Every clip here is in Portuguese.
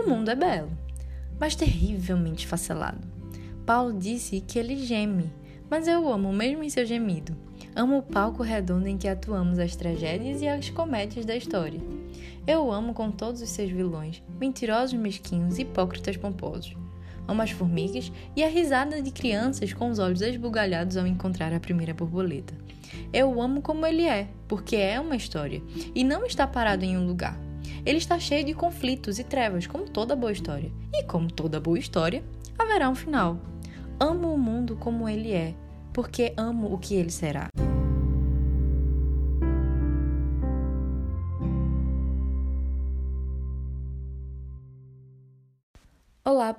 O mundo é belo, mas terrivelmente facelado. Paulo disse que ele geme, mas eu amo mesmo em seu gemido. Amo o palco redondo em que atuamos as tragédias e as comédias da história. Eu amo com todos os seus vilões, mentirosos mesquinhos, hipócritas pomposos. Amo as formigas e a risada de crianças com os olhos esbugalhados ao encontrar a primeira borboleta. Eu amo como ele é, porque é uma história e não está parado em um lugar. Ele está cheio de conflitos e trevas, como toda boa história. E como toda boa história, haverá um final. Amo o mundo como ele é, porque amo o que ele será.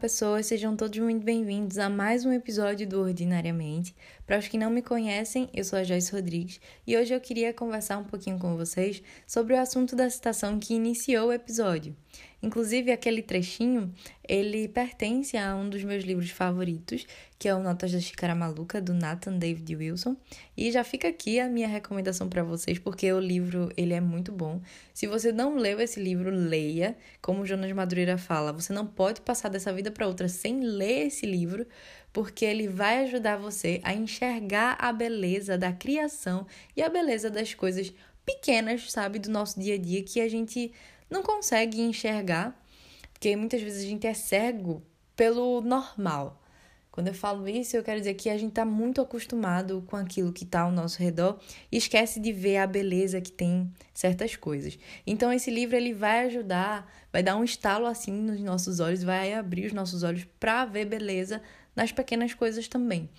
Pessoas, sejam todos muito bem-vindos a mais um episódio do Ordinariamente. Para os que não me conhecem, eu sou a Joyce Rodrigues e hoje eu queria conversar um pouquinho com vocês sobre o assunto da citação que iniciou o episódio. Inclusive, aquele trechinho, ele pertence a um dos meus livros favoritos, que é o Notas da Xícara Maluca, do Nathan David Wilson. E já fica aqui a minha recomendação para vocês, porque o livro, ele é muito bom. Se você não leu esse livro, leia. Como o Jonas Madureira fala, você não pode passar dessa vida para outra sem ler esse livro, porque ele vai ajudar você a enxergar a beleza da criação e a beleza das coisas pequenas, sabe, do nosso dia a dia que a gente não consegue enxergar, porque muitas vezes a gente é cego pelo normal. Quando eu falo isso, eu quero dizer que a gente está muito acostumado com aquilo que está ao nosso redor e esquece de ver a beleza que tem certas coisas. Então, esse livro ele vai ajudar, vai dar um estalo assim nos nossos olhos, vai abrir os nossos olhos para ver beleza nas pequenas coisas também.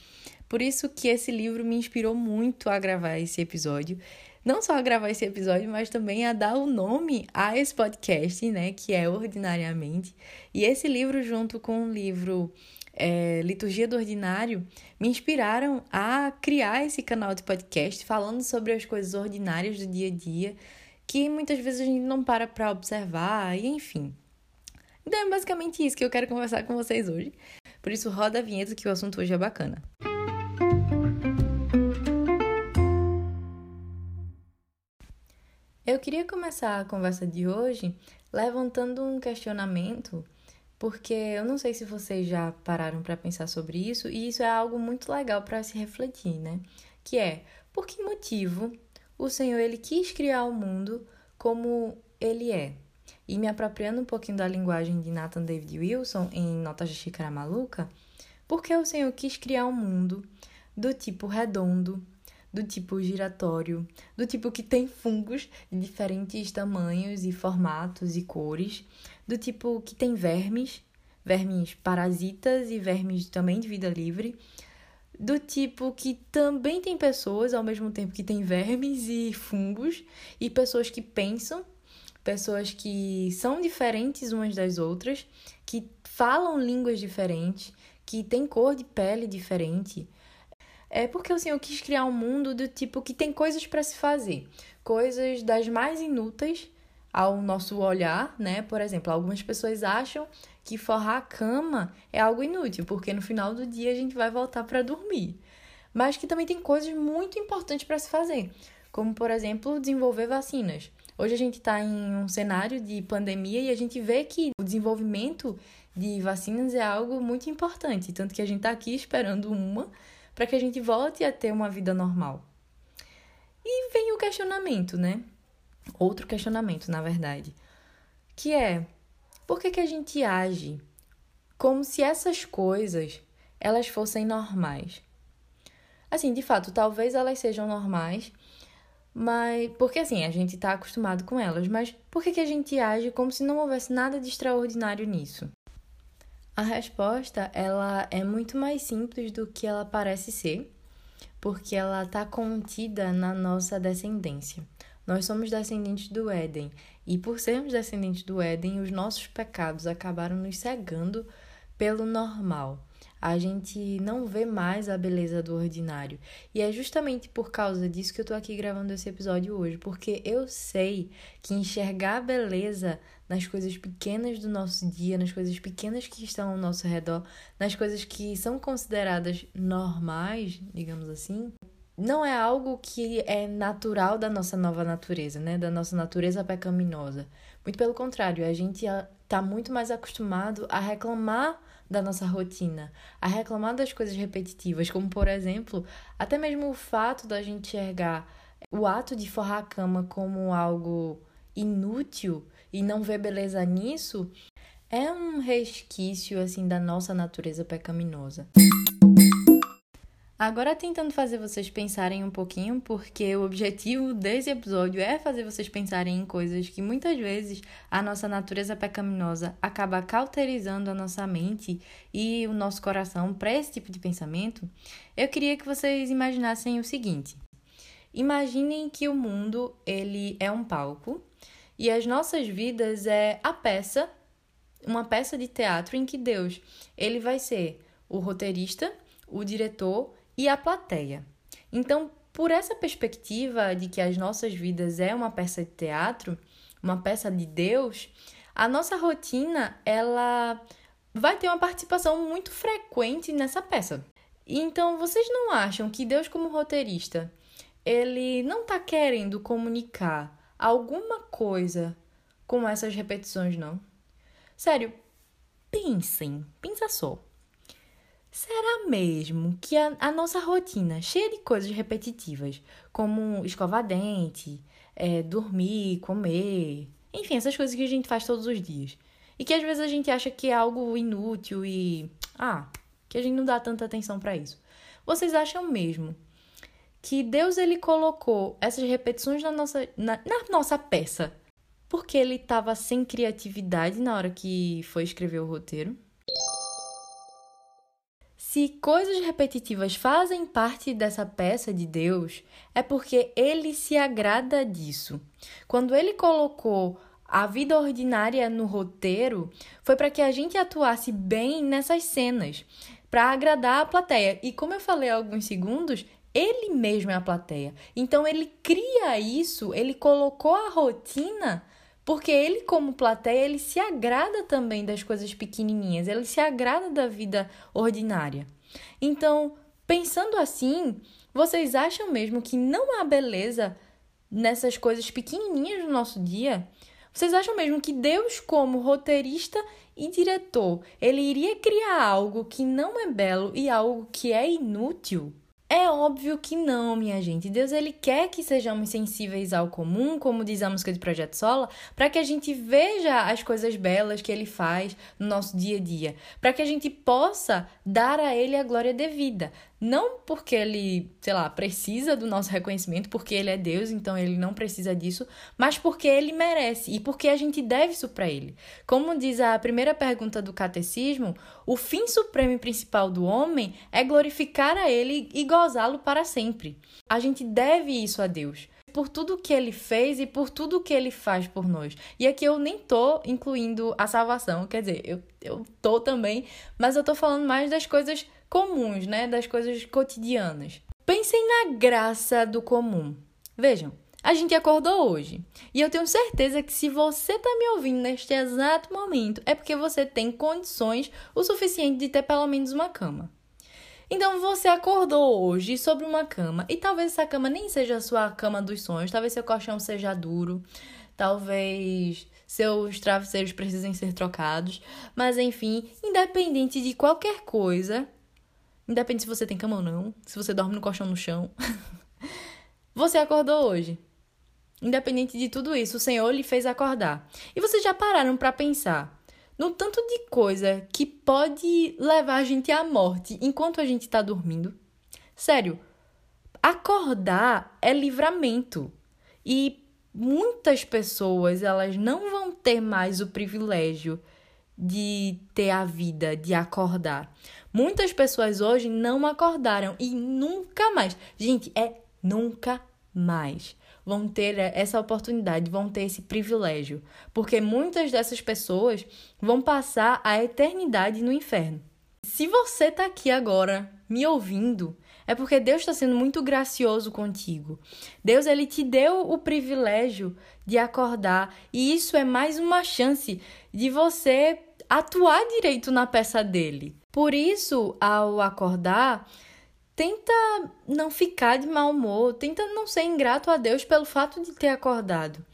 Por isso que esse livro me inspirou muito a gravar esse episódio não só a gravar esse episódio, mas também a dar o nome a esse podcast, né, que é Ordinariamente. E esse livro, junto com o livro é, Liturgia do Ordinário, me inspiraram a criar esse canal de podcast falando sobre as coisas ordinárias do dia a dia, que muitas vezes a gente não para para observar, e enfim. Então é basicamente isso que eu quero conversar com vocês hoje. Por isso, roda a vinheta que o assunto hoje é bacana. Eu queria começar a conversa de hoje levantando um questionamento, porque eu não sei se vocês já pararam para pensar sobre isso, e isso é algo muito legal para se refletir, né? Que é, por que motivo o Senhor ele quis criar o mundo como ele é? E me apropriando um pouquinho da linguagem de Nathan David Wilson em Notas de Xícara Maluca, por que o Senhor quis criar um mundo do tipo redondo, do tipo giratório, do tipo que tem fungos de diferentes tamanhos e formatos e cores, do tipo que tem vermes, vermes parasitas e vermes também de vida livre, do tipo que também tem pessoas ao mesmo tempo que tem vermes e fungos, e pessoas que pensam, pessoas que são diferentes umas das outras, que falam línguas diferentes, que têm cor de pele diferente, é porque o Senhor quis criar um mundo do tipo que tem coisas para se fazer, coisas das mais inúteis ao nosso olhar, né? Por exemplo, algumas pessoas acham que forrar a cama é algo inútil, porque no final do dia a gente vai voltar para dormir. Mas que também tem coisas muito importantes para se fazer, como por exemplo, desenvolver vacinas. Hoje a gente está em um cenário de pandemia e a gente vê que o desenvolvimento de vacinas é algo muito importante, tanto que a gente está aqui esperando uma para que a gente volte a ter uma vida normal. E vem o questionamento, né? Outro questionamento, na verdade, que é: por que, que a gente age como se essas coisas elas fossem normais? Assim, de fato, talvez elas sejam normais, mas porque assim, a gente está acostumado com elas, mas por que, que a gente age como se não houvesse nada de extraordinário nisso? A resposta ela é muito mais simples do que ela parece ser, porque ela está contida na nossa descendência. Nós somos descendentes do Éden, e por sermos descendentes do Éden, os nossos pecados acabaram nos cegando pelo normal a gente não vê mais a beleza do ordinário. E é justamente por causa disso que eu tô aqui gravando esse episódio hoje, porque eu sei que enxergar a beleza nas coisas pequenas do nosso dia, nas coisas pequenas que estão ao nosso redor, nas coisas que são consideradas normais, digamos assim, não é algo que é natural da nossa nova natureza, né? Da nossa natureza pecaminosa. Muito pelo contrário, a gente está muito mais acostumado a reclamar da nossa rotina, a reclamar das coisas repetitivas, como por exemplo, até mesmo o fato da gente enxergar o ato de forrar a cama como algo inútil e não ver beleza nisso, é um resquício assim da nossa natureza pecaminosa. Agora tentando fazer vocês pensarem um pouquinho, porque o objetivo desse episódio é fazer vocês pensarem em coisas que muitas vezes a nossa natureza pecaminosa acaba cauterizando a nossa mente e o nosso coração para esse tipo de pensamento. Eu queria que vocês imaginassem o seguinte: imaginem que o mundo ele é um palco e as nossas vidas é a peça, uma peça de teatro em que Deus ele vai ser o roteirista, o diretor e a plateia. Então, por essa perspectiva de que as nossas vidas é uma peça de teatro, uma peça de Deus, a nossa rotina ela vai ter uma participação muito frequente nessa peça. Então, vocês não acham que Deus como roteirista, ele não está querendo comunicar alguma coisa com essas repetições, não? Sério, pensem, pensa só. Será mesmo que a, a, nossa rotina, cheia de coisas repetitivas, como escovar dente, é, dormir, comer, enfim, essas coisas que a gente faz todos os dias, e que às vezes a gente acha que é algo inútil e. ah, que a gente não dá tanta atenção para isso. Vocês acham mesmo que Deus ele colocou essas repetições na nossa, na, na nossa peça porque ele estava sem criatividade na hora que foi escrever o roteiro? Se coisas repetitivas fazem parte dessa peça de Deus, é porque ele se agrada disso. Quando ele colocou a vida ordinária no roteiro, foi para que a gente atuasse bem nessas cenas, para agradar a plateia. E como eu falei há alguns segundos, ele mesmo é a plateia. Então ele cria isso, ele colocou a rotina porque ele, como plateia, ele se agrada também das coisas pequenininhas, ele se agrada da vida ordinária. Então, pensando assim, vocês acham mesmo que não há beleza nessas coisas pequenininhas do nosso dia? Vocês acham mesmo que Deus, como roteirista e diretor, ele iria criar algo que não é belo e algo que é inútil? É óbvio que não, minha gente. Deus ele quer que sejamos sensíveis ao comum, como diz a música de Projeto Sola, para que a gente veja as coisas belas que ele faz no nosso dia a dia, para que a gente possa dar a ele a glória devida. Não porque ele, sei lá, precisa do nosso reconhecimento, porque ele é Deus, então ele não precisa disso, mas porque ele merece e porque a gente deve isso para ele. Como diz a primeira pergunta do catecismo, o fim supremo e principal do homem é glorificar a ele e gozá-lo para sempre. A gente deve isso a Deus por tudo que ele fez e por tudo que ele faz por nós. E aqui eu nem tô incluindo a salvação, quer dizer, eu, eu tô também, mas eu tô falando mais das coisas comuns, né? Das coisas cotidianas. Pensem na graça do comum. Vejam, a gente acordou hoje. E eu tenho certeza que se você está me ouvindo neste exato momento, é porque você tem condições o suficiente de ter pelo menos uma cama. Então você acordou hoje sobre uma cama e talvez essa cama nem seja a sua cama dos sonhos, talvez seu colchão seja duro, talvez seus travesseiros precisem ser trocados, mas enfim, independente de qualquer coisa, Independente se você tem cama ou não, se você dorme no colchão no chão. você acordou hoje. Independente de tudo isso, o Senhor lhe fez acordar. E vocês já pararam para pensar no tanto de coisa que pode levar a gente à morte enquanto a gente está dormindo? Sério, acordar é livramento. E muitas pessoas, elas não vão ter mais o privilégio de ter a vida, de acordar. Muitas pessoas hoje não acordaram e nunca mais, gente, é nunca mais vão ter essa oportunidade, vão ter esse privilégio, porque muitas dessas pessoas vão passar a eternidade no inferno. Se você está aqui agora me ouvindo, é porque Deus está sendo muito gracioso contigo. Deus ele te deu o privilégio de acordar e isso é mais uma chance de você atuar direito na peça dele. Por isso, ao acordar, tenta não ficar de mau humor, tenta não ser ingrato a Deus pelo fato de ter acordado.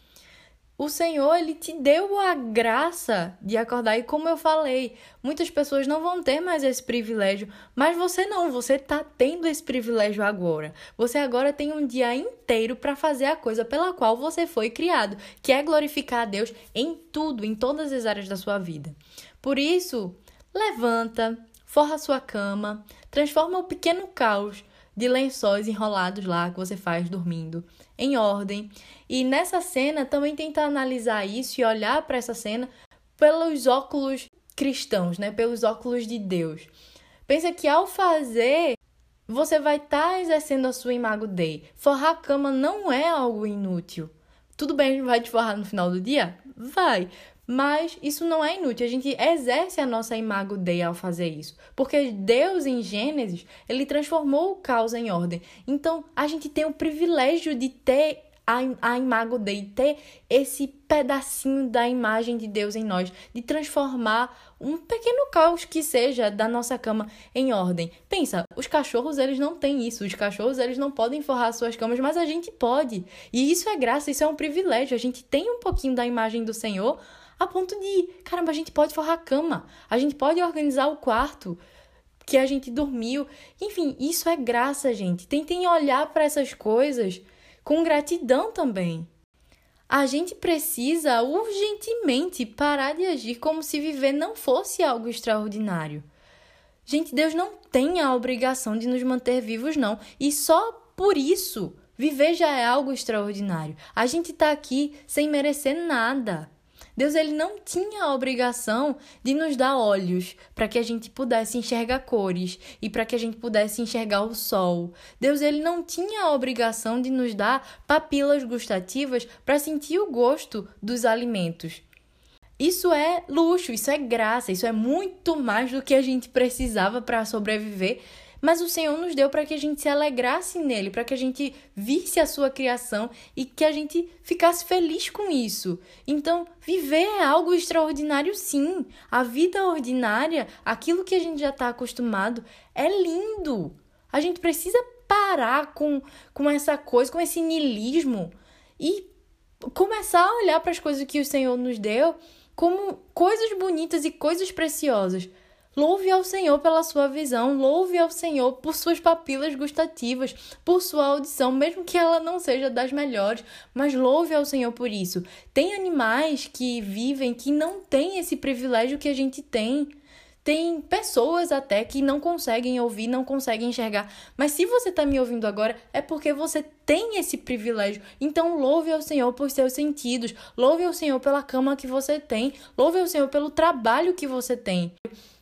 O Senhor, ele te deu a graça de acordar. E como eu falei, muitas pessoas não vão ter mais esse privilégio, mas você não, você está tendo esse privilégio agora. Você agora tem um dia inteiro para fazer a coisa pela qual você foi criado, que é glorificar a Deus em tudo, em todas as áreas da sua vida. Por isso, levanta, forra sua cama, transforma o pequeno caos de lençóis enrolados lá que você faz dormindo em ordem. E nessa cena também tentar analisar isso e olhar para essa cena pelos óculos cristãos, né? Pelos óculos de Deus. Pensa que ao fazer, você vai estar tá exercendo a sua imago Dei. Forrar a cama não é algo inútil. Tudo bem, vai te forrar no final do dia? Vai. Mas isso não é inútil. A gente exerce a nossa imago Dei ao fazer isso. Porque Deus, em Gênesis, ele transformou o caos em ordem. Então, a gente tem o privilégio de ter a, a imago Dei, ter esse pedacinho da imagem de Deus em nós, de transformar um pequeno caos que seja da nossa cama em ordem. Pensa, os cachorros eles não têm isso, os cachorros eles não podem forrar suas camas, mas a gente pode. E isso é graça, isso é um privilégio. A gente tem um pouquinho da imagem do Senhor a ponto de, caramba, a gente pode forrar a cama, a gente pode organizar o quarto que a gente dormiu. Enfim, isso é graça, gente. Tentem olhar para essas coisas com gratidão também. A gente precisa urgentemente parar de agir como se viver não fosse algo extraordinário. Gente, Deus não tem a obrigação de nos manter vivos, não. E só por isso, viver já é algo extraordinário. A gente está aqui sem merecer nada. Deus ele não tinha a obrigação de nos dar olhos para que a gente pudesse enxergar cores e para que a gente pudesse enxergar o sol. Deus ele não tinha a obrigação de nos dar papilas gustativas para sentir o gosto dos alimentos. Isso é luxo, isso é graça, isso é muito mais do que a gente precisava para sobreviver mas o Senhor nos deu para que a gente se alegrasse nele, para que a gente visse a sua criação e que a gente ficasse feliz com isso. Então, viver é algo extraordinário, sim. A vida ordinária, aquilo que a gente já está acostumado, é lindo. A gente precisa parar com, com essa coisa, com esse nilismo e começar a olhar para as coisas que o Senhor nos deu como coisas bonitas e coisas preciosas. Louve ao Senhor pela sua visão, louve ao Senhor por suas papilas gustativas, por sua audição, mesmo que ela não seja das melhores, mas louve ao Senhor por isso. Tem animais que vivem que não têm esse privilégio que a gente tem. Tem pessoas até que não conseguem ouvir, não conseguem enxergar. Mas se você está me ouvindo agora, é porque você tem esse privilégio. Então, louve ao Senhor por seus sentidos. Louve ao Senhor pela cama que você tem. Louve ao Senhor pelo trabalho que você tem.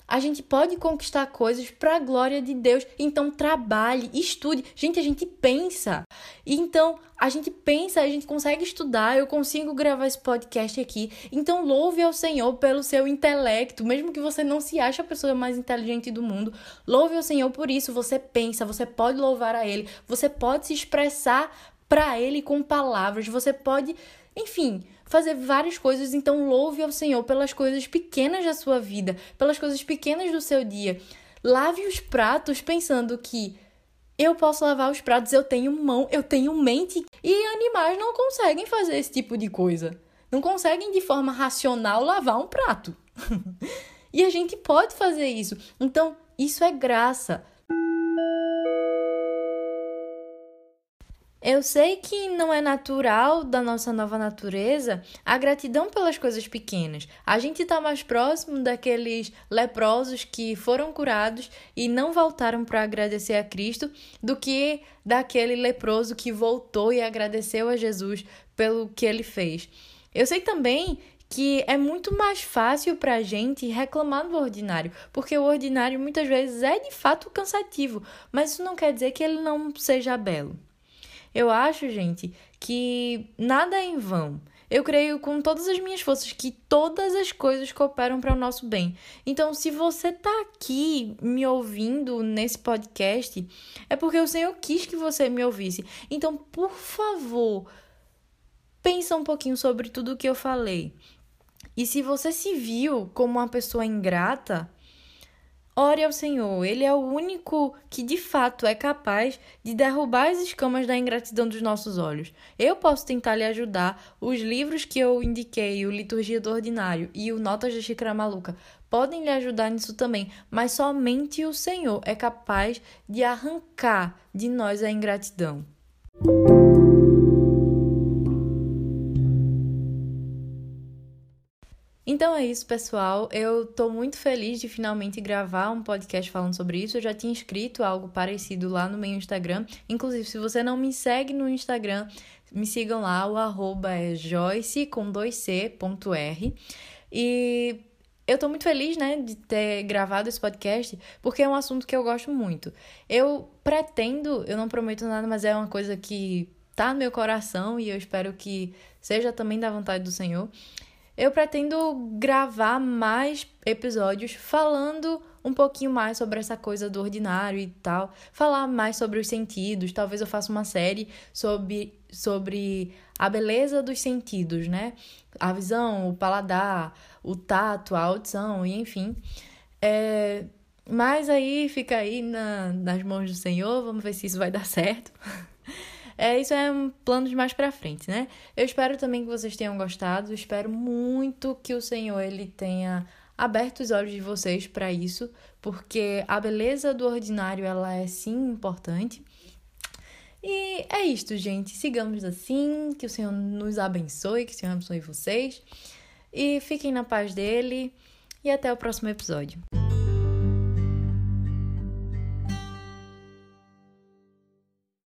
A gente pode conquistar coisas para a glória de Deus. Então trabalhe, estude. Gente, a gente pensa. Então a gente pensa, a gente consegue estudar. Eu consigo gravar esse podcast aqui. Então louve ao Senhor pelo seu intelecto, mesmo que você não se ache a pessoa mais inteligente do mundo. Louve ao Senhor por isso. Você pensa, você pode louvar a Ele, você pode se expressar para Ele com palavras. Você pode, enfim fazer várias coisas, então louve ao Senhor pelas coisas pequenas da sua vida, pelas coisas pequenas do seu dia. Lave os pratos pensando que eu posso lavar os pratos, eu tenho mão, eu tenho mente. E animais não conseguem fazer esse tipo de coisa. Não conseguem de forma racional lavar um prato. e a gente pode fazer isso. Então, isso é graça. Eu sei que não é natural da nossa nova natureza a gratidão pelas coisas pequenas. A gente está mais próximo daqueles leprosos que foram curados e não voltaram para agradecer a Cristo do que daquele leproso que voltou e agradeceu a Jesus pelo que ele fez. Eu sei também que é muito mais fácil para a gente reclamar do ordinário, porque o ordinário muitas vezes é de fato cansativo, mas isso não quer dizer que ele não seja belo. Eu acho, gente, que nada é em vão. Eu creio com todas as minhas forças que todas as coisas cooperam para o nosso bem. Então, se você está aqui me ouvindo nesse podcast, é porque o Senhor quis que você me ouvisse. Então, por favor, pensa um pouquinho sobre tudo o que eu falei. E se você se viu como uma pessoa ingrata, Ore ao Senhor, Ele é o único que de fato é capaz de derrubar as escamas da ingratidão dos nossos olhos. Eu posso tentar lhe ajudar. Os livros que eu indiquei, o Liturgia do Ordinário e o Notas da Xícara Maluca, podem lhe ajudar nisso também, mas somente o Senhor é capaz de arrancar de nós a ingratidão. É isso, pessoal. Eu tô muito feliz de finalmente gravar um podcast falando sobre isso. Eu já tinha escrito algo parecido lá no meu Instagram. Inclusive, se você não me segue no Instagram, me sigam lá, o arroba é joyce com dois c ponto r. E eu tô muito feliz, né, de ter gravado esse podcast, porque é um assunto que eu gosto muito. Eu pretendo, eu não prometo nada, mas é uma coisa que tá no meu coração e eu espero que seja também da vontade do Senhor eu pretendo gravar mais episódios falando um pouquinho mais sobre essa coisa do ordinário e tal, falar mais sobre os sentidos. Talvez eu faça uma série sobre, sobre a beleza dos sentidos, né? A visão, o paladar, o tato, a audição, e enfim. É, mas aí fica aí na, nas mãos do Senhor, vamos ver se isso vai dar certo. É, isso é um plano de mais para frente, né? Eu espero também que vocês tenham gostado. Espero muito que o Senhor ele tenha aberto os olhos de vocês para isso, porque a beleza do ordinário ela é sim importante. E é isto, gente. Sigamos assim, que o Senhor nos abençoe, que o Senhor abençoe vocês. E fiquem na paz dele. E até o próximo episódio.